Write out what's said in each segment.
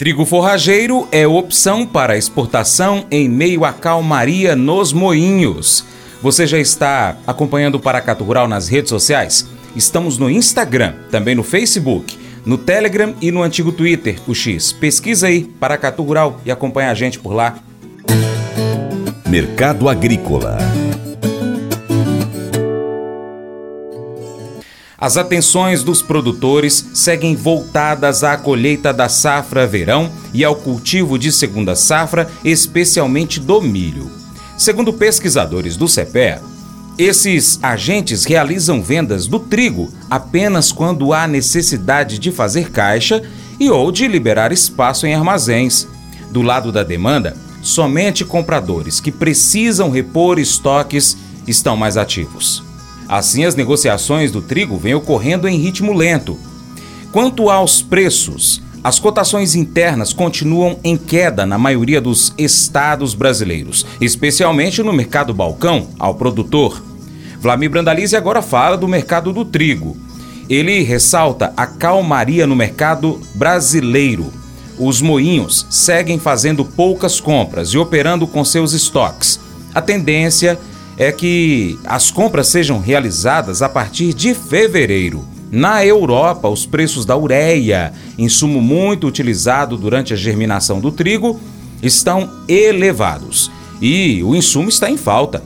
Trigo forrageiro é opção para exportação em meio à calmaria nos moinhos. Você já está acompanhando o Paracatu Rural nas redes sociais? Estamos no Instagram, também no Facebook, no Telegram e no antigo Twitter, o X. Pesquisa aí Paracatu Rural e acompanha a gente por lá. Mercado Agrícola As atenções dos produtores seguem voltadas à colheita da safra verão e ao cultivo de segunda safra, especialmente do milho. Segundo pesquisadores do CEPEA, esses agentes realizam vendas do trigo apenas quando há necessidade de fazer caixa e ou de liberar espaço em armazéns. Do lado da demanda, somente compradores que precisam repor estoques estão mais ativos. Assim, as negociações do trigo vêm ocorrendo em ritmo lento. Quanto aos preços, as cotações internas continuam em queda na maioria dos estados brasileiros, especialmente no mercado balcão ao produtor. Vlamir Brandalize agora fala do mercado do trigo. Ele ressalta a calmaria no mercado brasileiro. Os moinhos seguem fazendo poucas compras e operando com seus estoques. A tendência é que as compras sejam realizadas a partir de fevereiro. Na Europa, os preços da ureia, insumo muito utilizado durante a germinação do trigo, estão elevados e o insumo está em falta.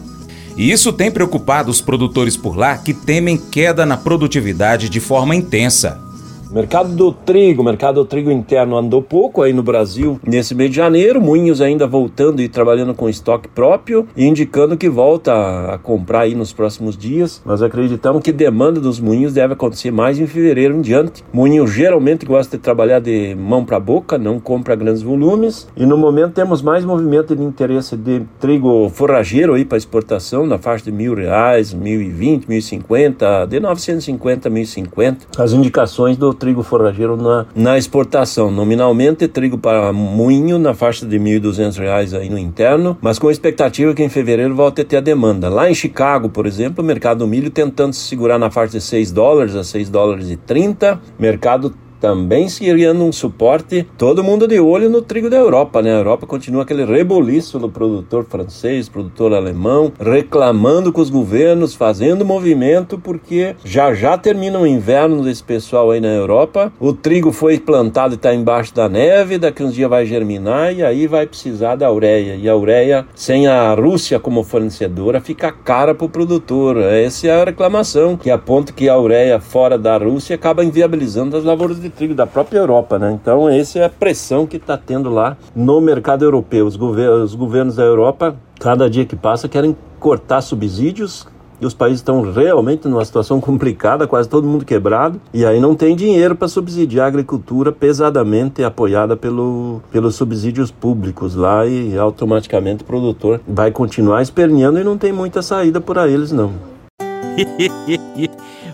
E isso tem preocupado os produtores por lá que temem queda na produtividade de forma intensa. Mercado do trigo, mercado do trigo interno andou pouco aí no Brasil nesse mês de janeiro, Moinhos ainda voltando e trabalhando com estoque próprio e indicando que volta a comprar aí nos próximos dias. Nós acreditamos que demanda dos moinhos deve acontecer mais em fevereiro em diante. Moinho geralmente gosta de trabalhar de mão para boca, não compra grandes volumes e no momento temos mais movimento de interesse de trigo forrageiro aí para exportação na faixa de mil reais, mil e vinte, mil e cinquenta, de 950 mil e cinquenta. As indicações do trigo forrageiro na, na exportação. Nominalmente, trigo para moinho na faixa de R$ 1.200 aí no interno, mas com expectativa que em fevereiro volte a ter a demanda. Lá em Chicago, por exemplo, o mercado do milho tentando se segurar na faixa de 6 dólares a 6 dólares e 30, mercado também criando um suporte, todo mundo de olho no trigo da Europa, né? A Europa continua aquele reboliço no produtor francês, produtor alemão, reclamando com os governos, fazendo movimento, porque já já termina o inverno desse pessoal aí na Europa. O trigo foi plantado e está embaixo da neve, daqui uns dias vai germinar e aí vai precisar da ureia. E a ureia, sem a Rússia como fornecedora, fica cara para o produtor. Essa é a reclamação, que aponta que a ureia fora da Rússia acaba inviabilizando as lavouras de trigo da própria Europa, né? Então, essa é a pressão que está tendo lá no mercado europeu. Os, gover os governos da Europa, cada dia que passa, querem cortar subsídios e os países estão realmente numa situação complicada, quase todo mundo quebrado, e aí não tem dinheiro para subsidiar a agricultura pesadamente apoiada pelo, pelos subsídios públicos lá e automaticamente o produtor vai continuar esperneando e não tem muita saída por eles não.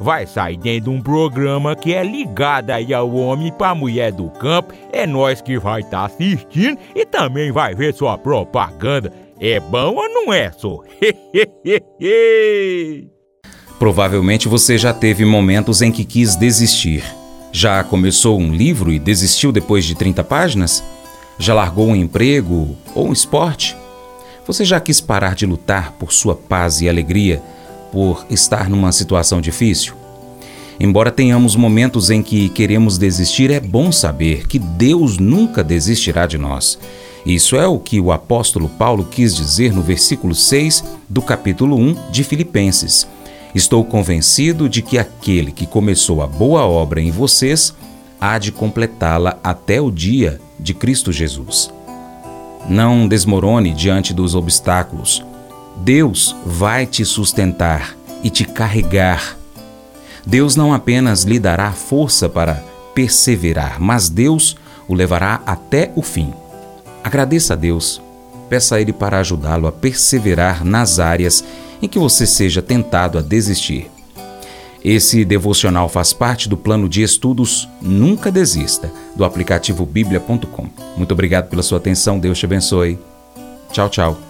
vai sair dentro de um programa que é ligado aí ao homem para mulher do campo. É nós que vai estar tá assistindo e também vai ver sua propaganda. É bom ou não é, só? Provavelmente você já teve momentos em que quis desistir. Já começou um livro e desistiu depois de 30 páginas? Já largou um emprego ou um esporte? Você já quis parar de lutar por sua paz e alegria por estar numa situação difícil? Embora tenhamos momentos em que queremos desistir, é bom saber que Deus nunca desistirá de nós. Isso é o que o apóstolo Paulo quis dizer no versículo 6 do capítulo 1 de Filipenses. Estou convencido de que aquele que começou a boa obra em vocês há de completá-la até o dia de Cristo Jesus. Não desmorone diante dos obstáculos. Deus vai te sustentar e te carregar. Deus não apenas lhe dará força para perseverar, mas Deus o levará até o fim. Agradeça a Deus, peça a Ele para ajudá-lo a perseverar nas áreas em que você seja tentado a desistir. Esse devocional faz parte do plano de estudos Nunca Desista, do aplicativo bíblia.com. Muito obrigado pela sua atenção, Deus te abençoe. Tchau, tchau.